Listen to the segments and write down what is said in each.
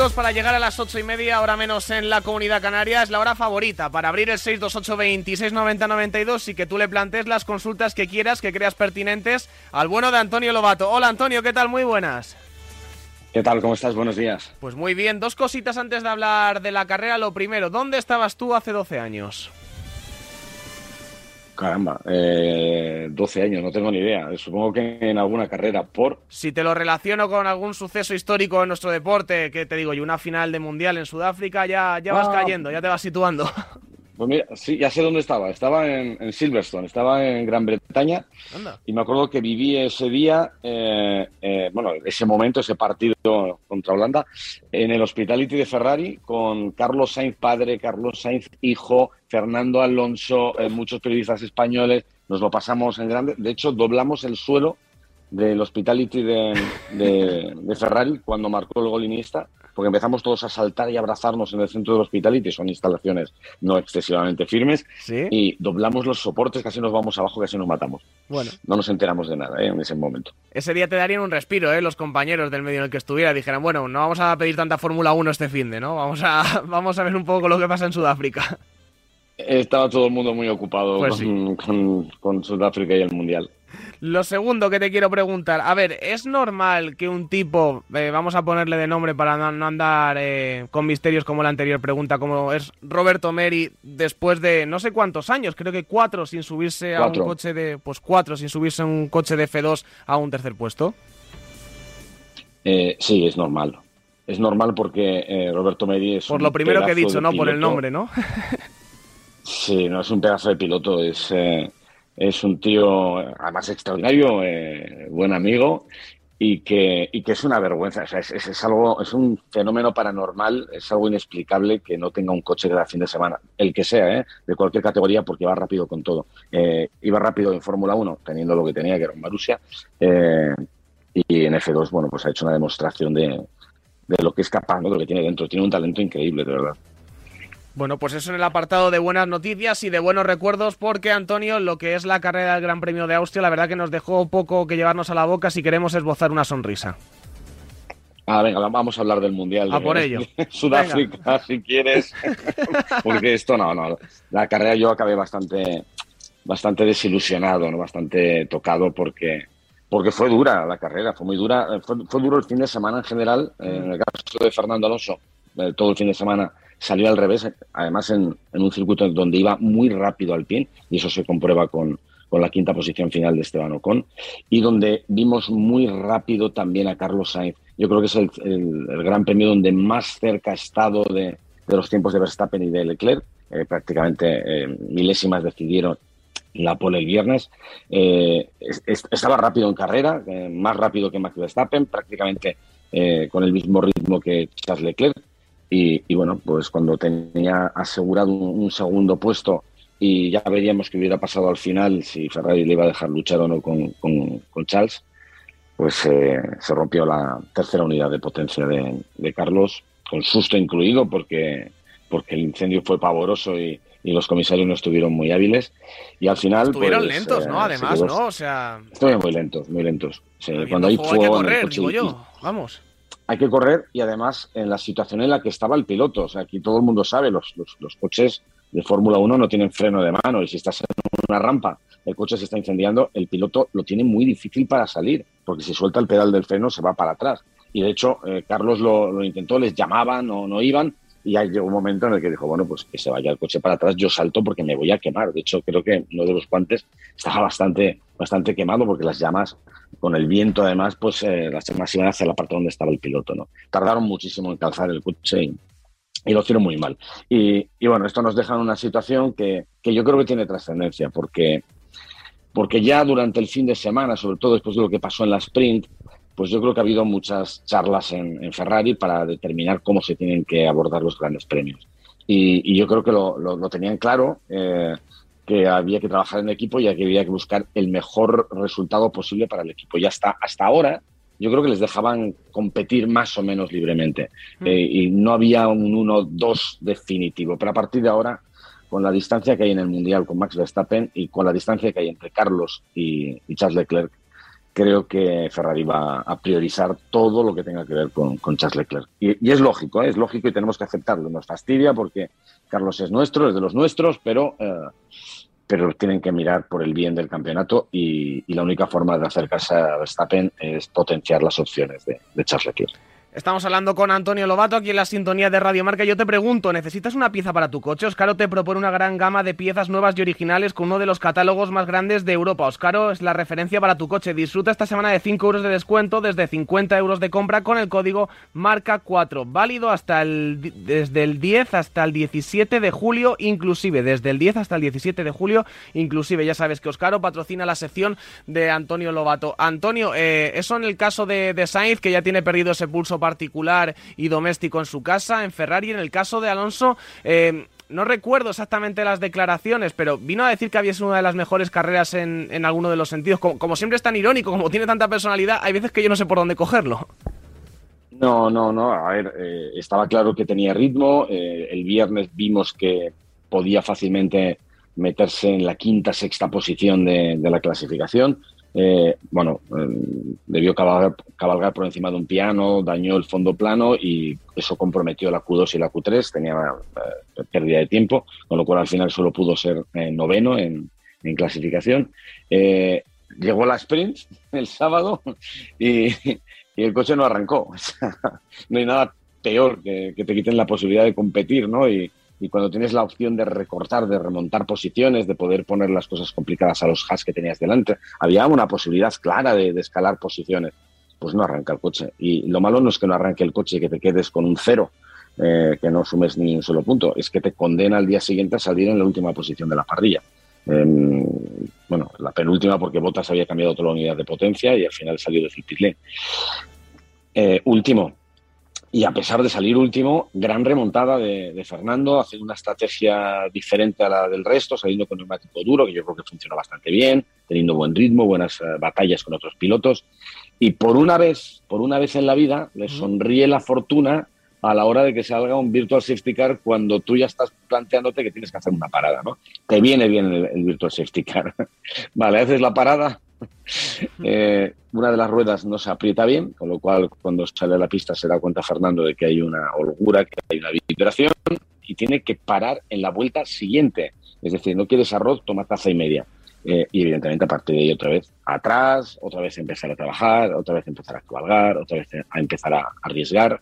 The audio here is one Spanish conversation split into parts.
minutos para llegar a las ocho y media, ahora menos en la comunidad canaria. Es la hora favorita para abrir el 628 26 90 92 y que tú le plantees las consultas que quieras, que creas pertinentes al bueno de Antonio Lobato. Hola Antonio, ¿qué tal? Muy buenas. ¿Qué tal? ¿Cómo estás? Buenos días. Pues muy bien, dos cositas antes de hablar de la carrera. Lo primero, ¿dónde estabas tú hace 12 años? Caramba, eh, 12 años, no tengo ni idea. Supongo que en alguna carrera por... Si te lo relaciono con algún suceso histórico en nuestro deporte, que te digo yo, una final de mundial en Sudáfrica, ya, ya vas Ah. cayendo, ya te vas situando. Pues mira, sí, ya sé dónde estaba. Estaba en, en Silverstone, estaba en Gran Bretaña Anda. y me acuerdo que viví ese día, eh, eh, bueno, ese momento, ese partido contra Holanda, en el Hospitality de Ferrari con Carlos Sainz padre, Carlos Sainz hijo, Fernando Alonso, eh, muchos periodistas españoles. Nos lo pasamos en grande. De hecho, doblamos el suelo del Hospitality de, de- de Ferrari cuando marcó el gol iniesta, porque empezamos todos a saltar y abrazarnos en el centro del Hospitality. Son instalaciones no excesivamente firmes. Sí. Y doblamos los soportes, casi nos vamos abajo, casi nos matamos. Bueno, No nos enteramos de nada ¿eh? en ese momento. ese día te darían un respiro, ¿eh? Los compañeros del medio en el que estuviera dijeran, bueno, no vamos a pedir tanta Fórmula 1 este fin de, ¿no? Vamos a, vamos a ver un poco lo que pasa en Sudáfrica. Estaba todo el mundo muy ocupado Pues con, con- con Sudáfrica y el Mundial. Lo segundo que te quiero preguntar, a ver, ¿es normal que un tipo, eh, vamos a ponerle de nombre para no, no andar eh, con misterios como la anterior pregunta, como es Roberto Meri, después de no sé cuántos años, creo que cuatro sin subirse a un coche de, pues cuatro sin subirse a un coche de F2 a un tercer puesto? Eh, sí, es normal. Es normal porque eh, Roberto Meri es Por lo primero que he dicho, ¿no? Por el nombre, ¿no? Sí, no es un pedazo de piloto, es, eh, es un tío además extraordinario, eh, buen amigo y que, y que es una vergüenza. O sea, es, es- es algo, es un fenómeno paranormal, es algo inexplicable que no tenga un coche cada fin de semana, el que sea, ¿eh? de cualquier categoría, porque va rápido con todo. Eh, iba rápido en Fórmula 1, teniendo lo que tenía, que era un Marussia, eh, y en F2, bueno, pues ha hecho una demostración de, de lo que es capaz, ¿no? de lo que tiene dentro. Tiene un talento increíble, de verdad. Bueno, pues eso en el apartado de buenas noticias y de buenos recuerdos, porque Antonio, lo que es la carrera del Gran Premio de Austria, la verdad que nos dejó poco que llevarnos a la boca si queremos esbozar una sonrisa. Ah, venga, vamos a hablar del Mundial. A de- por ello. de Sudáfrica, si quieres. Porque esto no, no. La carrera yo acabé bastante, bastante desilusionado, ¿no? bastante tocado porque, porque fue dura la carrera, fue muy dura. Fue, fue duro el fin de semana en general. En el caso de Fernando Alonso, eh, todo el fin de semana salió al revés, además en, un circuito donde iba muy rápido al pin, y eso se comprueba con, con la quinta posición final de Esteban Ocon, y donde vimos muy rápido también a Carlos Sainz. Yo creo que es el, el- gran premio donde más cerca ha estado de, de los tiempos de Verstappen y de Leclerc. Eh, prácticamente eh, milésimas decidieron la pole el viernes. Eh, es- es- estaba rápido en carrera, más rápido que Max Verstappen, prácticamente con el mismo ritmo que Charles Leclerc. Y, y bueno, pues cuando tenía asegurado un, un segundo puesto y ya veríamos que hubiera pasado al final si Ferrari le iba a dejar luchar o no con, con- con Charles, pues eh, se rompió la tercera unidad de potencia de, de Carlos, con susto incluido, porque, porque el incendio fue pavoroso y, y los comisarios no estuvieron muy hábiles. Y al final. Estuvieron pues, lentos, eh, ¿no? se Además, quedó- ¿no? O sea, Estuvieron muy lentos, muy lentos. Sí, cuando hay fuego hay que fuego en el correr, coche digo y- yo. Vamos. Hay que correr y además en la situación en la que estaba el piloto. O sea, aquí todo el mundo sabe, los, los, coches de Fórmula 1 no tienen freno de mano y si estás en una rampa, el coche se está incendiando, el piloto lo tiene muy difícil para salir, porque si suelta el pedal del freno se va para atrás. Y de hecho, eh, Carlos lo, intentó, les llamaban, no, no iban, y ahí llegó un momento en el que dijo, bueno, pues que se vaya el coche para atrás, yo salto porque me voy a quemar. De hecho, creo que uno de los guantes estaba bastante, bastante quemado porque las llamas, con el viento además, pues eh, las llamas iban hacia la parte donde estaba el piloto. ¿no? Tardaron muchísimo en calzar el coche y, y lo hicieron muy mal. Y, y bueno, esto nos deja en una situación que, que yo creo que tiene trascendencia porque, porque ya durante el fin de semana, sobre todo después de lo que pasó en la sprint, pues yo creo que ha habido muchas charlas en, en Ferrari para determinar cómo se tienen que abordar los grandes premios. Y, y yo creo que lo, lo, lo tenían claro, eh, que había que trabajar en equipo y que había que buscar el mejor resultado posible para el equipo. Y hasta, hasta ahora, yo creo que les dejaban competir más o menos libremente. Mm. Eh, y no había un 1-2 definitivo. Pero a partir de ahora, con la distancia que hay en el Mundial con Max Verstappen y con la distancia que hay entre Carlos y, y Charles Leclerc, creo que Ferrari va a priorizar todo lo que tenga que ver con, Charles Leclerc. Y, es lógico, ¿eh? es lógico y tenemos que aceptarlo. Nos fastidia porque Carlos es nuestro, es de los nuestros, pero, eh, pero tienen que mirar por el bien del campeonato y, la única forma de acercarse a Verstappen es potenciar las opciones de, de Charles Leclerc. Estamos hablando con Antonio Lobato aquí en la sintonía de Radio Marca. Yo te pregunto, ¿necesitas una pieza para tu coche? Oscaro te propone una gran gama de piezas nuevas y originales con uno de los catálogos más grandes de Europa. Oscaro es la referencia para tu coche. Disfruta esta semana de 5 euros de descuento desde 50 euros de compra con el código MARCA4. Válido hasta el, desde el 10 hasta el 17 de julio, inclusive. Desde el 10 hasta el 17 de julio, inclusive. Ya sabes que Oscaro patrocina la sección de Antonio Lobato. Antonio, eh, eso en el caso de, de Sainz, que ya tiene perdido ese pulso particular y doméstico en su casa, en Ferrari. En el caso de Alonso, eh, no recuerdo exactamente las declaraciones, pero vino a decir que había sido una de las mejores carreras en, en alguno de los sentidos. Como, siempre es tan irónico, como tiene tanta personalidad, hay veces que yo no sé por dónde cogerlo. No, no, no. A ver, eh, estaba claro que tenía ritmo. Eh, el viernes vimos que podía fácilmente meterse en la quinta, sexta posición de la clasificación. Eh, bueno, eh, debió cabalgar, por encima de un piano, dañó el fondo plano y eso comprometió la Q2 y la Q3, tenía eh, pérdida de tiempo, con lo cual al final solo pudo ser noveno en, clasificación. llegó la sprint el sábado y, el coche no arrancó. no hay nada peor que, que, te quiten la posibilidad de competir, ¿no? Y, y cuando tienes la opción de recortar, de remontar posiciones, de poder poner las cosas complicadas a los has que tenías delante, había una posibilidad clara de, escalar posiciones. Pues no arranca el coche. Y lo malo no es que no arranque el coche y que te quedes con un cero, eh, que no sumes ni un solo punto, es que te condena al día siguiente a salir en la última posición de la parrilla. Em, bueno, la penúltima porque Bottas había cambiado toda la unidad de potencia y al final salió de Fittipaldi. Eh, último, y a pesar de salir último, gran remontada de, Fernando, haciendo una estrategia diferente a la del resto, saliendo con neumático duro, que yo creo que funciona bastante bien, teniendo buen ritmo, buenas eh, batallas con otros pilotos. Y por una vez, por una vez en la vida, le sonríe la fortuna a la hora de que salga un Virtual Safety Car cuando tú ya estás planteándote que tienes que hacer una parada, ¿no? Te viene bien el, el Virtual Safety Car. vale, haces la parada, eh, una de las ruedas no se aprieta bien, con lo cual cuando sale a la pista se da cuenta Fernando de que hay una holgura, que hay una vibración y tiene que parar en la vuelta siguiente. Es decir, no quieres arroz, toma taza y media. Eh, y evidentemente a partir de ahí otra vez atrás, otra vez empezar a trabajar, otra vez empezar a cabalgar, otra vez a empezar a arriesgar.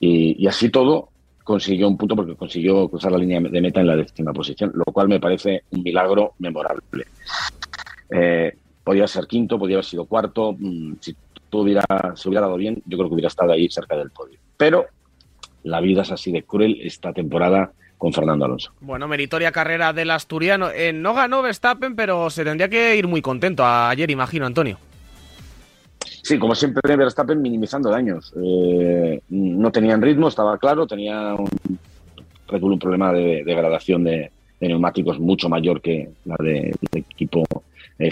Y, así todo consiguió un punto porque consiguió cruzar la línea de meta en la décima posición, lo cual me parece un milagro memorable. Eh, podía ser quinto, podía haber sido cuarto. Mm, si todo hubiera, se hubiera dado bien, yo creo que hubiera estado ahí cerca del podio. Pero la vida es así de cruel esta temporada con Fernando Alonso. Bueno, meritoria carrera del asturiano. Eh, no ganó Verstappen, pero se tendría que ir muy contento ayer, imagino, Antonio. Sí, como siempre, Verstappen minimizando daños. Eh, no tenían ritmo, estaba claro, tenía un, un problema de degradación de, neumáticos mucho mayor que la del equipo eh.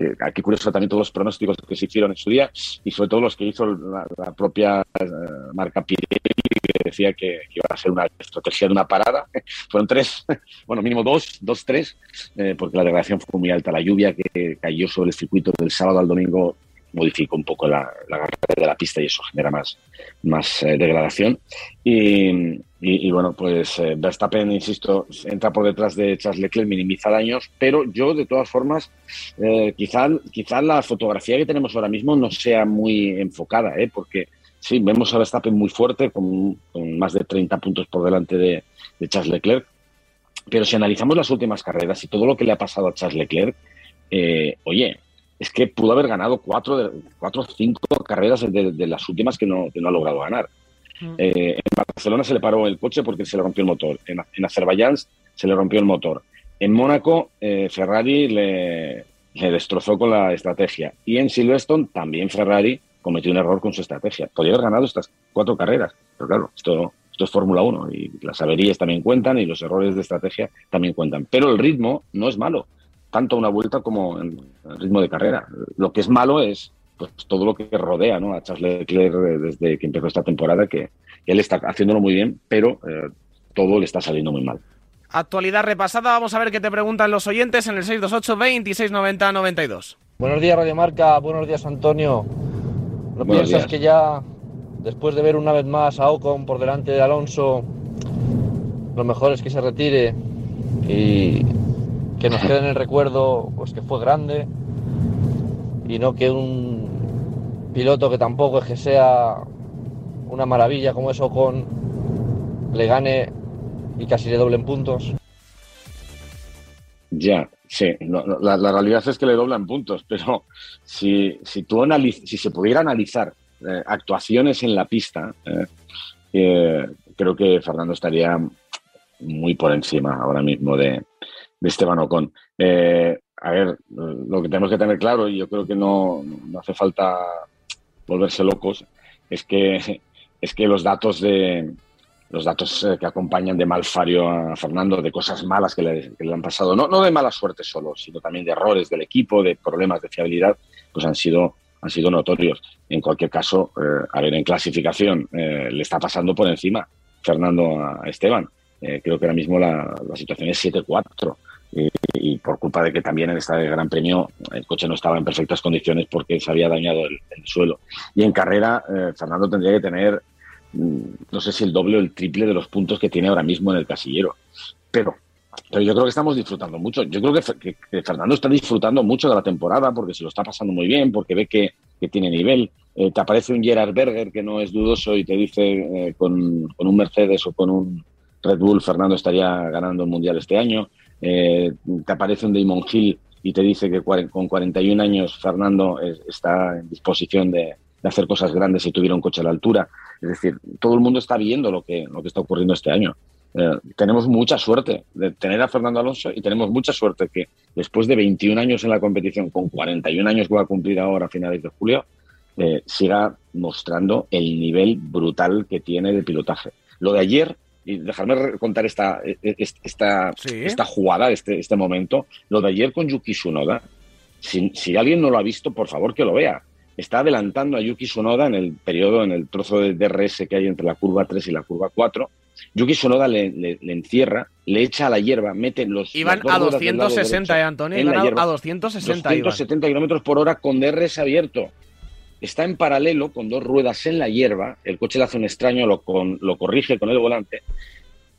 Eh, aquí curioso también todos los pronósticos que se hicieron en su día y sobre todo los que hizo la, propia eh, marca Pirelli que decía que, iba a ser una estrategia de una parada. Fueron tres, bueno, mínimo dos, dos, tres, porque la degradación fue muy alta. La lluvia que cayó sobre el circuito del sábado al domingo modificó un poco la, la de la pista y eso genera más, más degradación. Y, y, bueno, pues eh, Verstappen, insisto, entra por detrás de Charles Leclerc, minimiza daños, pero yo de todas formas, eh, quizá, quizá la fotografía que tenemos ahora mismo no sea muy enfocada, ¿eh? porque sí, vemos a Verstappen muy fuerte, con, más de 30 puntos por delante de, Charles Leclerc, pero si analizamos las últimas carreras y todo lo que le ha pasado a Charles Leclerc, eh, oye, es que pudo haber ganado cuatro, cuatro o cinco carreras de, de las últimas que no, que no ha logrado ganar. Eh, en Barcelona se le paró el coche porque se le rompió el motor. En, Azerbaiyán se le rompió el motor. En Mónaco, eh, Ferrari le, destrozó con la estrategia. Y en Silverstone también Ferrari cometió un error con su estrategia. Podría haber ganado estas cuatro carreras. Pero claro, esto, es Fórmula 1 y las averías también cuentan y los errores de estrategia también cuentan. Pero el ritmo no es malo, tanto una vuelta como el ritmo de carrera. Lo que es malo es pues todo lo que rodea ¿no? a Charles Leclerc desde que empezó esta temporada, que, él está haciéndolo muy bien, pero eh, todo le está saliendo muy mal. Actualidad repasada, vamos a ver qué te preguntan los oyentes en el 628 2690 92. Buenos días, Radio Marca. Buenos días, Antonio. ¿No piensas que ya, después de ver una vez más a Ocon por delante de Alonso, lo mejor es que se retire y que nos quede en el recuerdo pues que fue grande y no que un piloto que tampoco es que sea una maravilla como es Ocon le gane y casi le doblen puntos? Ya, sí, la, realidad es que le doblan puntos, pero si, si, tú si se pudiera analizar eh, actuaciones en la pista, eh, eh, creo que Fernando estaría muy por encima ahora mismo de, Esteban Ocon. A ver, lo que tenemos que tener claro, y yo creo que no, no hace falta volverse locos, es que, es que los datos de, los datos eh, que acompañan de malfario a Fernando, de cosas malas que le, han pasado, no, no de mala suerte solo, sino también de errores del equipo, de problemas de fiabilidad, pues han sido, han sido notorios. En cualquier caso, eh, a ver, en clasificación eh, le está pasando por encima Fernando a Esteban. creo que ahora mismo la, situación es 7-4. Y, por culpa de que también en este Gran Premio el coche no estaba en perfectas condiciones porque se había dañado el, el suelo. Y en carrera, Fernando tendría que tener Mm, no sé si el doble o el triple de los puntos que tiene ahora mismo en el casillero. Pero, pero yo creo que estamos disfrutando mucho. Yo creo que, Fernando está disfrutando mucho de la temporada porque se lo está pasando muy bien, porque ve que, tiene nivel. Eh, te aparece un Gerard Berger que no es dudoso y te dice eh, con, un Mercedes o con un Red Bull Fernando estaría ganando el Mundial este año. Eh, te aparece un Damon Hill y te dice que con 41 años Fernando está en disposición de, hacer cosas grandes si tuviera un coche a la altura. Es decir, todo el mundo está viendo lo que, lo que está ocurriendo este año. Eh, tenemos mucha suerte de tener a Fernando Alonso y tenemos mucha suerte que después de 21 años en la competición, con 41 años que va a cumplir ahora a finales de julio, eh, siga mostrando el nivel brutal que tiene de pilotaje. Lo de ayer, y dejarme contar esta, e, e, esta, esta jugada, este, este momento, lo de ayer con Yuki Tsunoda, si, si alguien no lo ha visto, por favor que lo vea está adelantando a Yuki Sonoda en el periodo, en el trozo de DRS que hay entre la curva 3 y la curva 4. Yuki Sonoda le, encierra, le echa a la hierba, mete los. Iban a 260, ¿eh, Antonio? Iban a, 260. 270 kilómetros por hora con DRS abierto. Está en paralelo con dos ruedas en la hierba. El coche le hace un extraño, lo, lo corrige con el volante.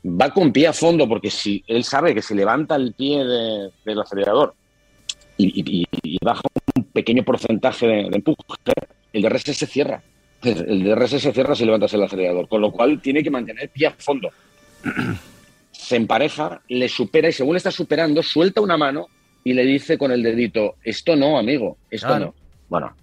Va con pie a fondo porque si él sabe que si levanta el pie del acelerador y, baja un pequeño porcentaje de, empuje, el DRS se cierra. El DRS se cierra si levantas el acelerador, con lo cual tiene que mantener pie a fondo. Se empareja, le supera y según está superando, suelta una mano y le dice con el dedito, esto no, amigo, esto no. Bueno,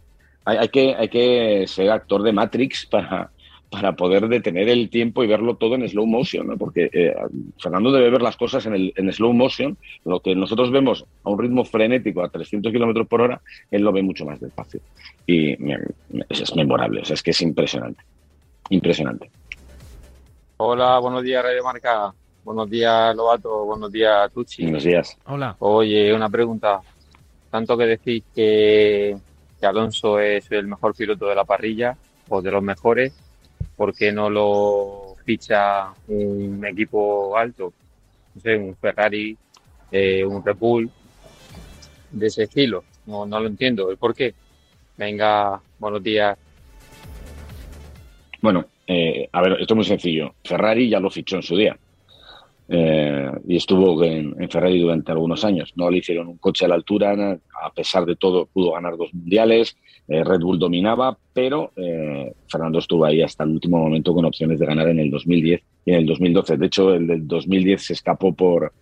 hay, que, hay que ser actor de Matrix para, para poder detener el tiempo y verlo todo en slow motion, ¿no? porque eh, Fernando debe ver las cosas en, el, en slow motion, lo que nosotros vemos a un ritmo frenético a 300 kilómetros por hora, él lo ve mucho más despacio. Y es, memorable, o sea, es que es impresionante. Impresionante. Hola, buenos días, Radio Marca. Buenos días, Lobato. Buenos días, Tucci. Buenos días. Hola. Oye, una pregunta. Tanto que decís que, que Alonso es el mejor piloto de la parrilla o de los mejores, ¿por qué no lo ficha un equipo alto? No sé, un Ferrari, eh, un Red Bull, de ese estilo. No, no lo entiendo. ¿Por qué? Venga, buenos días. Bueno, eh, a ver, esto es muy sencillo. Ferrari ya lo fichó en su día. Eh, y estuvo en, en, Ferrari durante algunos años. No le hicieron un coche a la altura, a pesar de todo pudo ganar dos mundiales, eh, Red Bull dominaba, pero eh, Fernando estuvo ahí hasta el último momento con opciones de ganar en el 2010 y en el 2012. De hecho, el del 2010 se escapó por,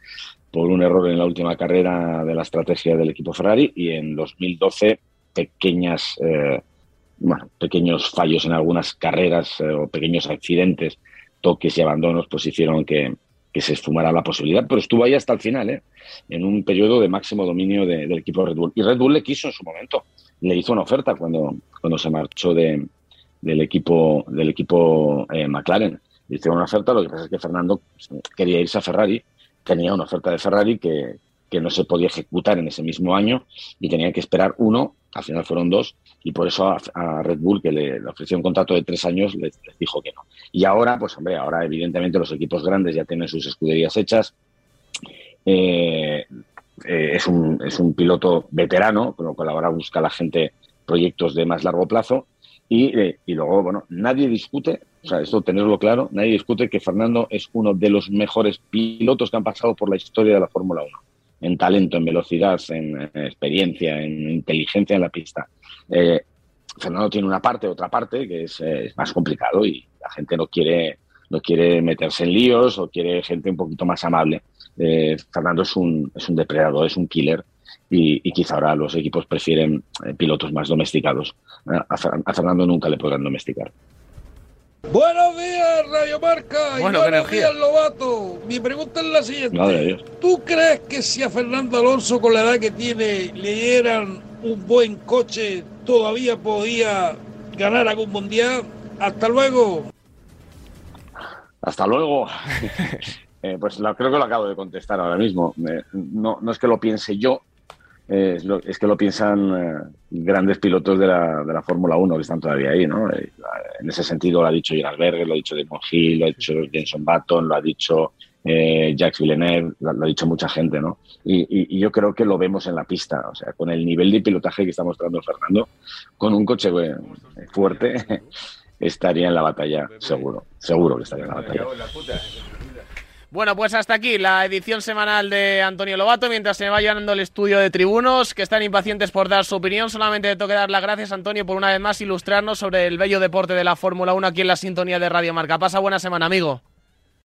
por un error en la última carrera de la estrategia del equipo Ferrari y en 2012 pequeñas, eh, bueno, pequeños fallos en algunas carreras o pequeños accidentes, toques y abandonos, pues hicieron que, que se esfumara la posibilidad, pero estuvo ahí hasta el final, ¿eh? en un periodo de máximo dominio del equipo Red Bull. Y Red Bull le quiso en su momento le hizo una oferta cuando, cuando se marchó de, del equipo, del equipo eh, McLaren. Le hizo una oferta, lo que pasa es que Fernando quería irse a Ferrari, tenía una oferta de Ferrari que, que no se podía ejecutar en ese mismo año y tenía que esperar uno, al final fueron dos, y por eso a, Red Bull, que le, ofreció un contrato de tres años, les, dijo que no. Y ahora, pues hombre, ahora evidentemente los equipos grandes ya tienen sus escuderías hechas. Eh, eh, es, un, es un piloto veterano, con lo cual ahora busca la gente proyectos de más largo plazo. Y, eh, y, luego, bueno, nadie discute, o sea, esto tenerlo claro, nadie discute que Fernando es uno de los mejores pilotos que han pasado por la historia de la Fórmula 1, en talento, en velocidad, en, experiencia, en inteligencia en la pista. Eh, Fernando tiene una parte, otra parte, que es, es, más complicado y la gente no quiere, no quiere meterse en líos o quiere gente un poquito más amable. Eh, Fernando es un, es un depredador, es un killer y, quizá ahora los equipos prefieren eh, pilotos más domesticados. A, Fernando nunca le podrán domesticar. Buenos días, Radio Marca. Bueno, y buenos días, Lobato. Mi pregunta es la siguiente. ¿Tú crees que si a Fernando Alonso, con la edad que tiene, le dieran un buen coche, todavía podía ganar algún mundial? Hasta luego. Hasta luego. Eh, pues creo que lo acabo de contestar ahora mismo. no, no es que lo piense yo, es, que lo piensan eh, grandes pilotos de la, de la Fórmula 1 que están todavía ahí, ¿no? Eh, en ese sentido lo ha dicho Gerard Berger, lo ha dicho Damon Hill, lo ha dicho Jenson Button, lo ha dicho eh, Jacques Villeneuve, lo, ha dicho mucha gente, ¿no? Y, yo creo que lo vemos en la pista, o sea, con el nivel de pilotaje que está mostrando Fernando, con un coche fuerte, estaría en la batalla, seguro, seguro que estaría en la batalla. Bueno, pues hasta aquí la edición semanal de Antonio Lobato, mientras se va llenando el estudio de tribunos, que están impacientes por dar su opinión. Solamente tengo que dar las gracias, Antonio, por una vez más ilustrarnos sobre el bello deporte de la Fórmula 1 aquí en la sintonía de Radio Marca. Pasa buena semana, amigo.